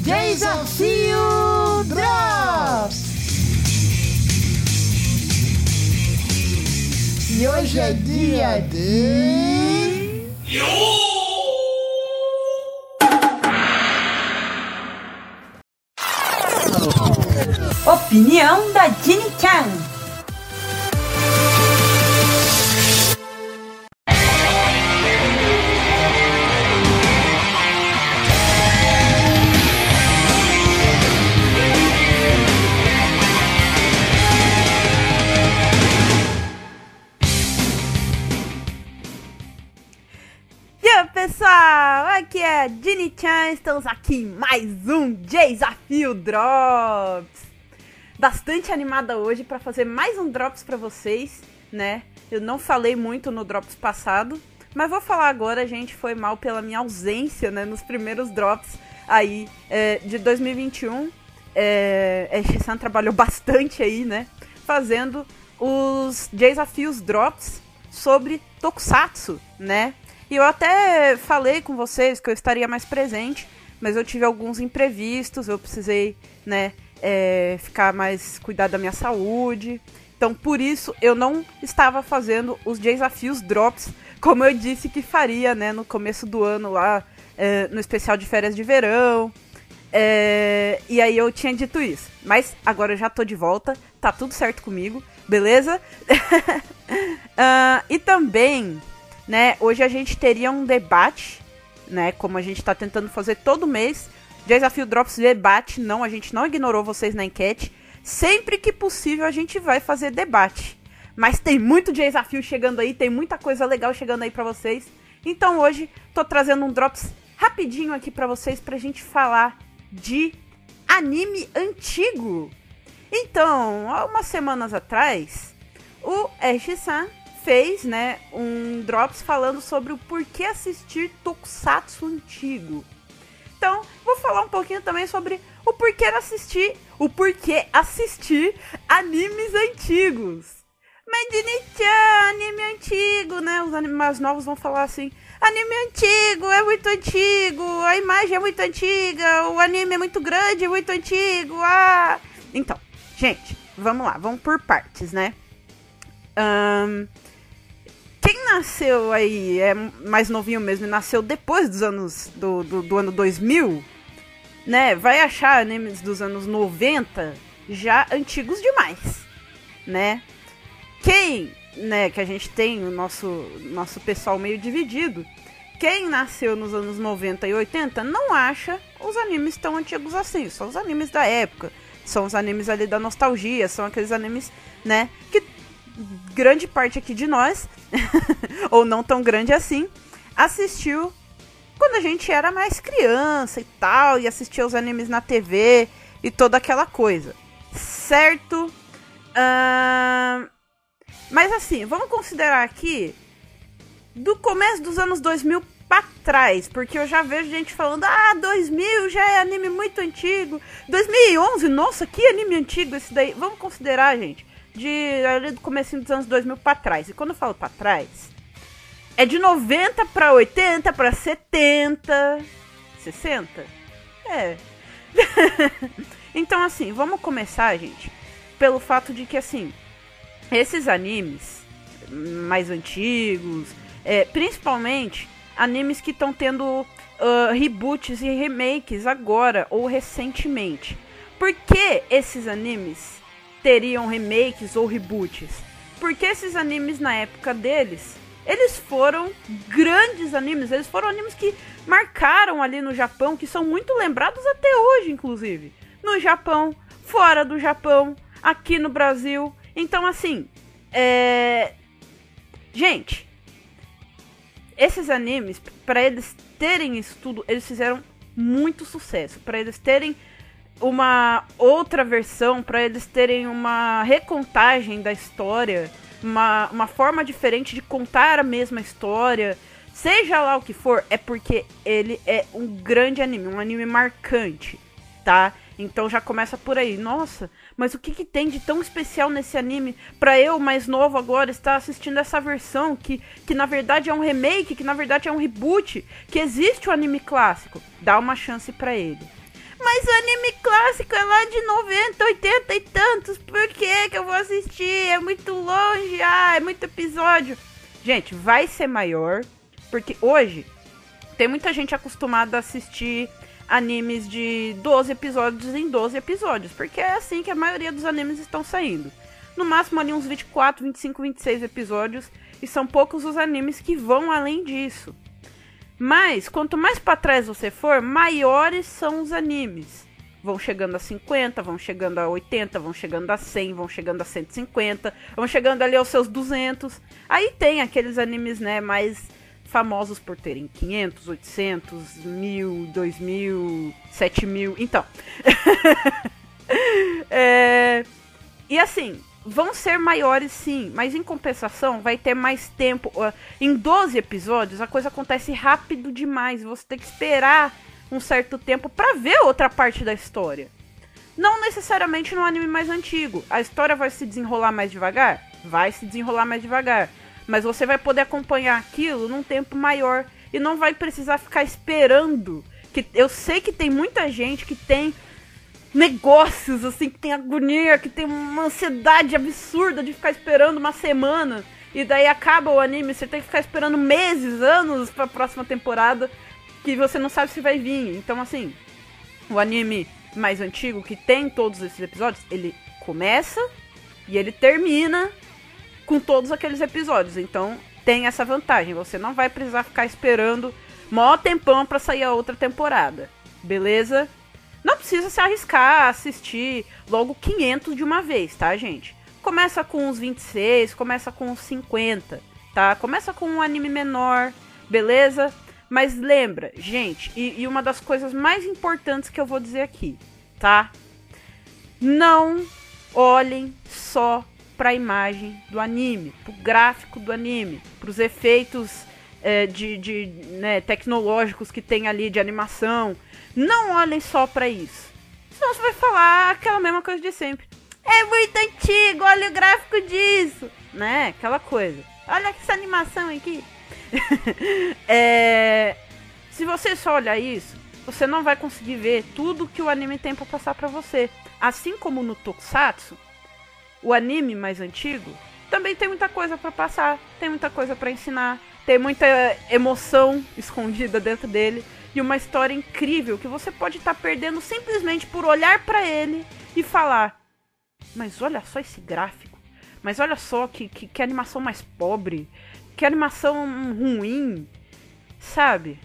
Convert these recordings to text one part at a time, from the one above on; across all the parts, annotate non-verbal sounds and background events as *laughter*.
Desafio Drops! E hoje é dia de. Opinião da Ginny Chan. É a Ginny Chan, estamos aqui mais um Desafio Drops. Bastante animada hoje para fazer mais um Drops para vocês, né? Eu não falei muito no Drops passado, mas vou falar agora, gente, foi mal pela minha ausência, né, nos primeiros Drops aí é, de 2021. É, a Shisan trabalhou *laughs* bastante aí, né, fazendo os Desafios Drops sobre Tokusatsu, né? E eu até falei com vocês que eu estaria mais presente, mas eu tive alguns imprevistos, eu precisei, né, é, ficar mais cuidar da minha saúde. Então, por isso, eu não estava fazendo os desafios drops como eu disse que faria, né, no começo do ano lá, é, no especial de férias de verão. É, e aí eu tinha dito isso. Mas agora eu já tô de volta, tá tudo certo comigo, beleza? *laughs* Ah, e também né? Hoje a gente teria um debate, né? Como a gente tá tentando fazer todo mês. Desafio Drops debate, não, a gente não ignorou vocês na enquete. Sempre que possível a gente vai fazer debate. Mas tem muito desafio chegando aí, tem muita coisa legal chegando aí pra vocês. Então hoje tô trazendo um Drops rapidinho aqui pra vocês pra gente falar de anime antigo. Então, há umas semanas atrás, o Ash-san fez, né, um drops falando sobre o porquê assistir tokusatsu antigo. Então, vou falar um pouquinho também sobre o porquê assistir, o porquê assistir animes antigos. Mas Dini-chan, anime antigo, né? Os animes novos vão falar assim: anime antigo, é muito antigo, a imagem é muito antiga, o anime é muito grande, é muito antigo. Ah! Então, gente, vamos lá, vamos por partes, né? Um, nasceu aí, é mais novinho mesmo, e nasceu depois dos anos do, do, do, ano 2000, né, vai achar animes dos anos 90 já antigos demais, né? Quem, né, que a gente tem o nosso, nosso pessoal meio dividido, quem nasceu nos anos 90 e 80 não acha os animes tão antigos assim, são os animes da época, são os animes ali da nostalgia, são aqueles animes, né, que grande parte aqui de nós, *laughs* ou não tão grande assim, assistiu quando a gente era mais criança e tal, e assistia os animes na TV e toda aquela coisa. Certo? Uh... Mas assim, vamos considerar aqui do começo dos anos 2000 pra trás, porque eu já vejo gente falando: "Ah, 2000 já é anime muito antigo. 2011, nossa, que anime antigo esse daí". Vamos considerar, gente, de ali do começo dos anos 2000 para trás. E quando eu falo para trás, é de 90 para 80 para 70, 60? É. *laughs* então assim, vamos começar, gente, pelo fato de que assim, esses animes mais antigos, é, principalmente animes que estão tendo uh, reboots e remakes agora ou recentemente. Por que esses animes teriam remakes ou reboots? Porque esses animes na época deles, eles foram grandes animes, eles foram animes que marcaram ali no Japão, que são muito lembrados até hoje, inclusive. No Japão, fora do Japão, aqui no Brasil. Então, assim, é. Gente, esses animes, para eles terem isso tudo, eles fizeram muito sucesso. Para eles terem uma outra versão, para eles terem uma recontagem da história, uma, uma forma diferente de contar a mesma história, seja lá o que for, é porque ele é um grande anime, um anime marcante, tá? Então já começa por aí. Nossa, mas o que, que tem de tão especial nesse anime pra eu, mais novo agora, estar assistindo essa versão que, que na verdade é um remake, que na verdade é um reboot, que existe o anime clássico? Dá uma chance pra ele. Mas o anime clássico é lá de 90, 80 e tantos. Por que que eu vou assistir? É muito longe, ah, é muito episódio. Gente, vai ser maior, porque hoje tem muita gente acostumada a assistir animes de 12 episódios em 12 episódios, porque é assim que a maioria dos animes estão saindo. No máximo ali uns 24, 25, 26 episódios, e são poucos os animes que vão além disso. Mas quanto mais para trás você for, maiores são os animes. Vão chegando a 50, vão chegando a 80, vão chegando a 100, vão chegando a 150, vão chegando ali aos seus 200. Aí tem aqueles animes, né, mais famosos por terem 500, 800, 1000, 2000, 7000. Então. *laughs* é... E assim, vão ser maiores sim, mas em compensação vai ter mais tempo. Em 12 episódios a coisa acontece rápido demais. Você tem que esperar um certo tempo para ver outra parte da história. Não necessariamente no anime mais antigo. A história vai se desenrolar mais devagar? Vai se desenrolar mais devagar. Mas você vai poder acompanhar aquilo num tempo maior. E não vai precisar ficar esperando. Que eu sei que tem muita gente que tem negócios, assim, que tem agonia, que tem uma ansiedade absurda de ficar esperando uma semana. E daí acaba o anime, você tem que ficar esperando meses, anos pra próxima temporada, que você não sabe se vai vir. Então, assim, o anime mais antigo, que tem todos esses episódios, ele começa e ele termina com todos aqueles episódios. Então, tem essa vantagem. Você não vai precisar ficar esperando mó tempão pra sair a outra temporada. Beleza? Precisa se arriscar a assistir logo 500 de uma vez, tá, gente? Começa com uns 26, começa com uns 50, tá? Começa com um anime menor, beleza? Mas lembra, gente, e, e uma das coisas mais importantes que eu vou dizer aqui, tá? Não olhem só para a imagem do anime, pro gráfico do anime, pros efeitos é, de, de né, tecnológicos que tem ali de animação, não olhem só para isso. Senão você vai falar aquela mesma coisa de sempre. É muito antigo, olha o gráfico disso. Né? Aquela coisa. Olha essa animação aqui. *laughs* é... Se você só olhar isso, você não vai conseguir ver tudo que o anime tem para passar para você. Assim como no Tokusatsu, o anime mais antigo também tem muita coisa para passar, tem muita coisa para ensinar, tem muita emoção escondida dentro dele e uma história incrível que você pode estar tá perdendo simplesmente por olhar para ele e falar: Mas olha só esse gráfico, mas olha só que, que, que animação mais pobre, que animação ruim, sabe?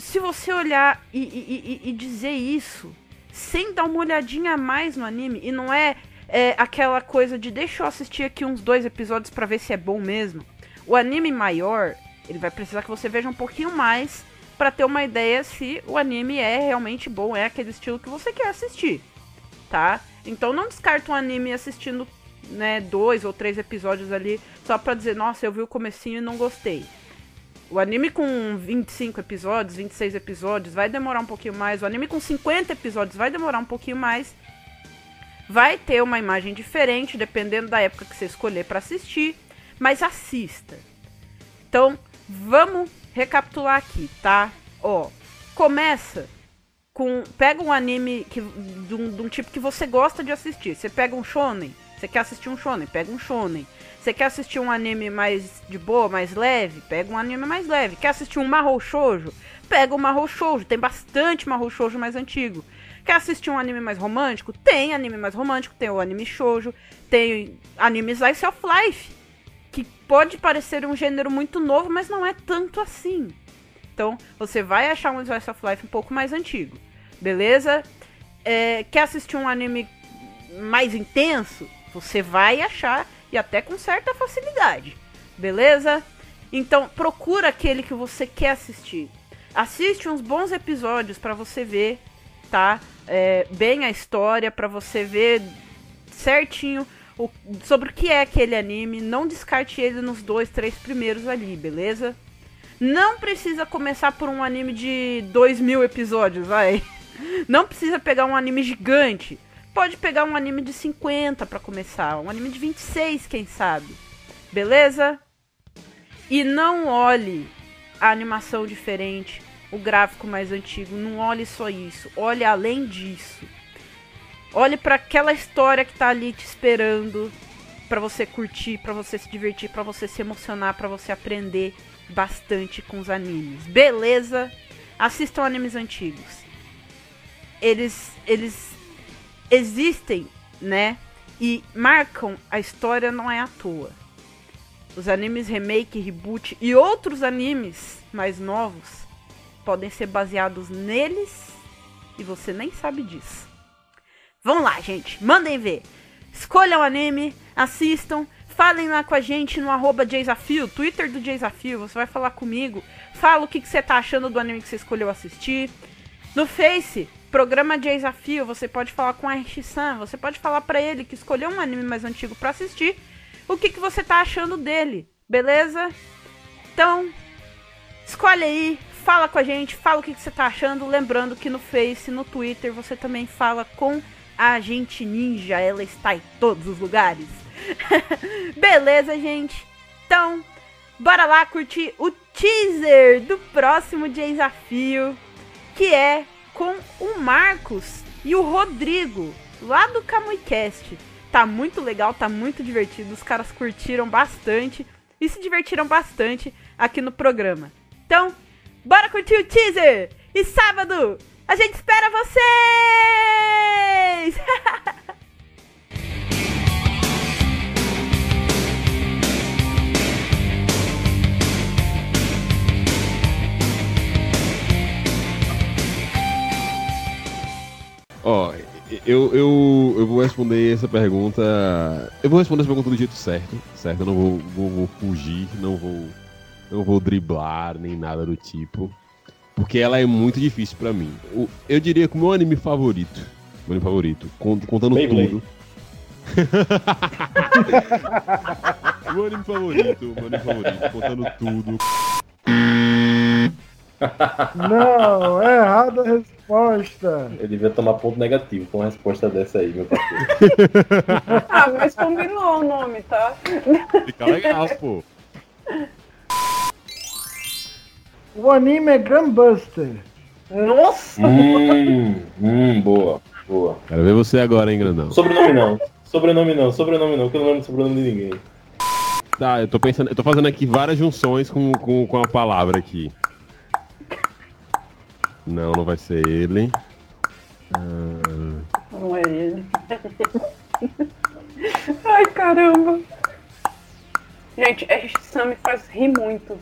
Se você olhar e, e, e, e dizer isso sem dar uma olhadinha a mais no anime, e não é, é aquela coisa de deixa eu assistir aqui uns dois episódios para ver se é bom mesmo. O anime maior, ele vai precisar que você veja um pouquinho mais para ter uma ideia se o anime é realmente bom, é aquele estilo que você quer assistir, tá? Então não descarta um anime assistindo, né, dois ou três episódios ali só pra dizer, nossa, eu vi o comecinho e não gostei. O anime com 25 episódios, 26 episódios, vai demorar um pouquinho mais. O anime com 50 episódios vai demorar um pouquinho mais. Vai ter uma imagem diferente, dependendo da época que você escolher para assistir. Mas assista. Então, vamos recapitular aqui, tá? Ó, começa com. Pega um anime que, de, um, de um tipo que você gosta de assistir. Você pega um shonen, você quer assistir um shonen, pega um shonen. Você quer assistir um anime mais de boa, mais leve? Pega um anime mais leve. Quer assistir um Mahou Shoujo? Pega um Mahou Shoujo. Tem bastante Mahou Shoujo mais antigo. Quer assistir um anime mais romântico? Tem anime mais romântico, tem o anime shoujo, tem anime Slice of Life que pode parecer um gênero muito novo, mas não é tanto assim. Então, você vai achar um Slice of Life um pouco mais antigo, beleza? É, quer assistir um anime mais intenso? Você vai achar, e até com certa facilidade, beleza? Então, procura aquele que você quer assistir. Assiste uns bons episódios para você ver, tá? É, bem a história, para você ver certinho o, sobre o que é aquele anime. Não descarte ele nos dois, três primeiros ali, beleza? Não precisa começar por um anime de 2 mil episódios, vai. *laughs* Não precisa pegar um anime gigante. Pode pegar um anime de 50 para começar, um anime de 26, quem sabe. Beleza? E não olhe a animação diferente o gráfico mais antigo. Não olhe só isso, olhe além disso. Olhe para aquela história que tá ali te esperando para você curtir, para você se divertir, para você se emocionar, para você aprender bastante com os animes. Beleza? Assistam animes antigos. Eles eles existem, né? E marcam a história não é à toa. Os animes remake, reboot e outros animes mais novos podem ser baseados neles e você nem sabe disso. Vamos lá, gente. Mandem ver. Escolham o anime, assistam, falem lá com a gente no arroba Desafio, Twitter do Desafio, você vai falar comigo. Fala o que, que você tá achando do anime que você escolheu assistir. No Face, programa Desafio, você pode falar com a R-San, você pode falar para ele que escolheu um anime mais antigo para assistir, o que, que você tá achando dele, beleza? Então, escolhe aí, fala com a gente, fala o que, que você tá achando. Lembrando que no Face, no Twitter, você também fala com a gente ninja, ela está em todos os lugares. *laughs* Beleza, gente? Então, bora lá curtir o teaser do próximo desafio, que é com o Marcos e o Rodrigo, lá do CamuiCast. Tá muito legal, tá muito divertido, os caras curtiram bastante e se divertiram bastante aqui no programa. Então, bora curtir o teaser! E sábado, a gente espera vocês! *laughs* Ó, eu, eu, eu vou responder essa pergunta. Eu vou responder essa pergunta do jeito certo, certo? Eu não vou, vou, vou fugir, não vou, não vou driblar nem nada do tipo. Porque ela é muito difícil pra mim. O- Eu diria que o meu anime favorito, meu anime favorito, con- contando Beyblade. tudo. *laughs* meu anime favorito, meu anime favorito, contando tudo. Não, é errada a resposta. Eu devia tomar ponto negativo com uma resposta dessa aí, meu parceiro. Ah, mas combinou o nome, tá? Fica legal, pô. O anime é Gunbuster. Nossa! hum, hum, boa, boa. Quero ver você agora, hein, grandão. Sobrenome não. Sobrenome não, sobrenome não, que eu não lembro do sobrenome de ninguém. Tá, eu tô pensando, eu tô fazendo aqui várias junções com, com, com a palavra aqui. Não, não vai ser ele. Ah, Não é ele. Ai, caramba. Gente, Sam me faz rir muito.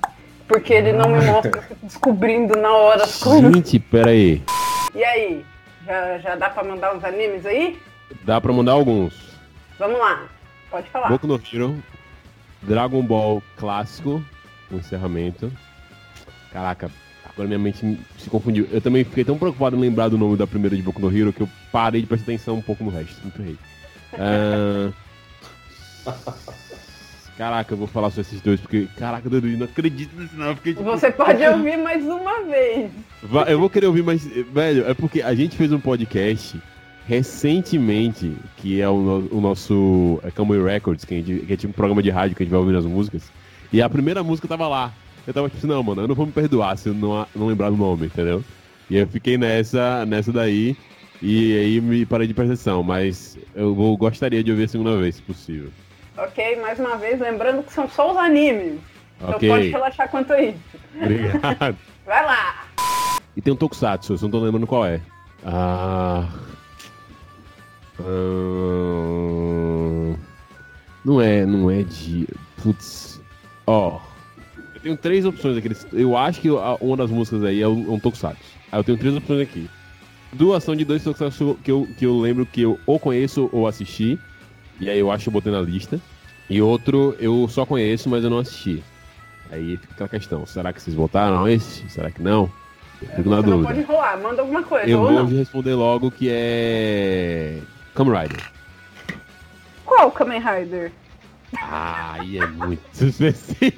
Porque ele não me mostra descobrindo na hora as coisas. gente, pera aí. E aí? Já, já dá pra mandar os animes aí? Dá pra mandar alguns. Vamos lá. Pode falar. Boku no Hero, Dragon Ball clássico, o encerramento. Caraca, agora minha mente se confundiu. Eu também fiquei tão preocupado em lembrar do nome da primeira de Boku no Hero que eu parei de prestar atenção um pouco no resto. Muito errei. *laughs* Ah, Caraca, eu vou falar só esses dois, porque. Caraca, Dudu, não acredito nisso não. Fiquei, tipo, Você pode ouvir mais uma vez. Eu vou querer ouvir, mas, velho, é porque a gente fez um podcast recentemente, que é o, o nosso é Camui Records, que, gente, que é tipo um programa de rádio que a gente vai ouvindo as músicas. E a primeira música tava lá. Eu tava tipo assim, não, mano, eu não vou me perdoar se eu não, não lembrar do nome, entendeu? E eu fiquei nessa, nessa daí, e aí me parei de percepção, mas eu vou, gostaria de ouvir a segunda vez, se possível. Ok, mais uma vez, lembrando que são só os animes. Então Ok. pode relaxar quanto a isso. Obrigado. *laughs* Vai lá! E tem um Tokusatsu, eu não tô lembrando qual é. Ah. Ahn, Não é, não é de. Putz. Ó. Eu tenho três opções aqui. Eu acho que uma das músicas aí é um, um Tokusatsu. Aí eu tenho três opções aqui. Duas são de dois Tokusatsu que eu, que eu lembro que eu ou conheço ou assisti. E aí eu acho que eu botei na lista. E outro eu só conheço, mas eu não assisti. Aí fica aquela questão. Será que vocês votaram esse? Será que não? Eu fico na dúvida. pode enrolar, manda alguma coisa. Eu ou vou não. responder logo que é. Kamen Rider. Qual Kamen Rider? Ah, aí é muito *laughs* específico.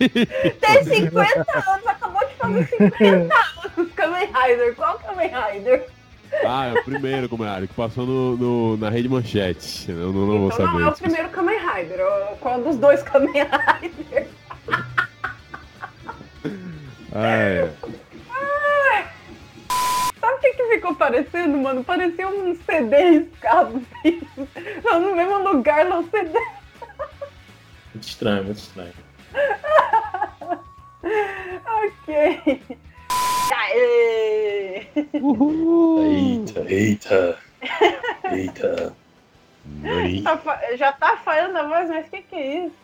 Tem 50 anos, acabou de fazer 50 anos Kamen Rider. Qual Kamen Rider? Ah, é o primeiro Kamen Rider, que passou no, no- na rede manchete. Eu não, não vou então saber. não é o primeiro Kamen Rider. é o- Qual dos dois Kamen Rider? Ah, é. ficou parecendo, mano? Parecia um CD riscado. assim. Não, no mesmo lugar, não CD. Muito estranho, muito estranho. *laughs* Ok. Aê! Eita, eita. Eita. Nani. Tá Já tá falhando a voz, mas o que, que é isso?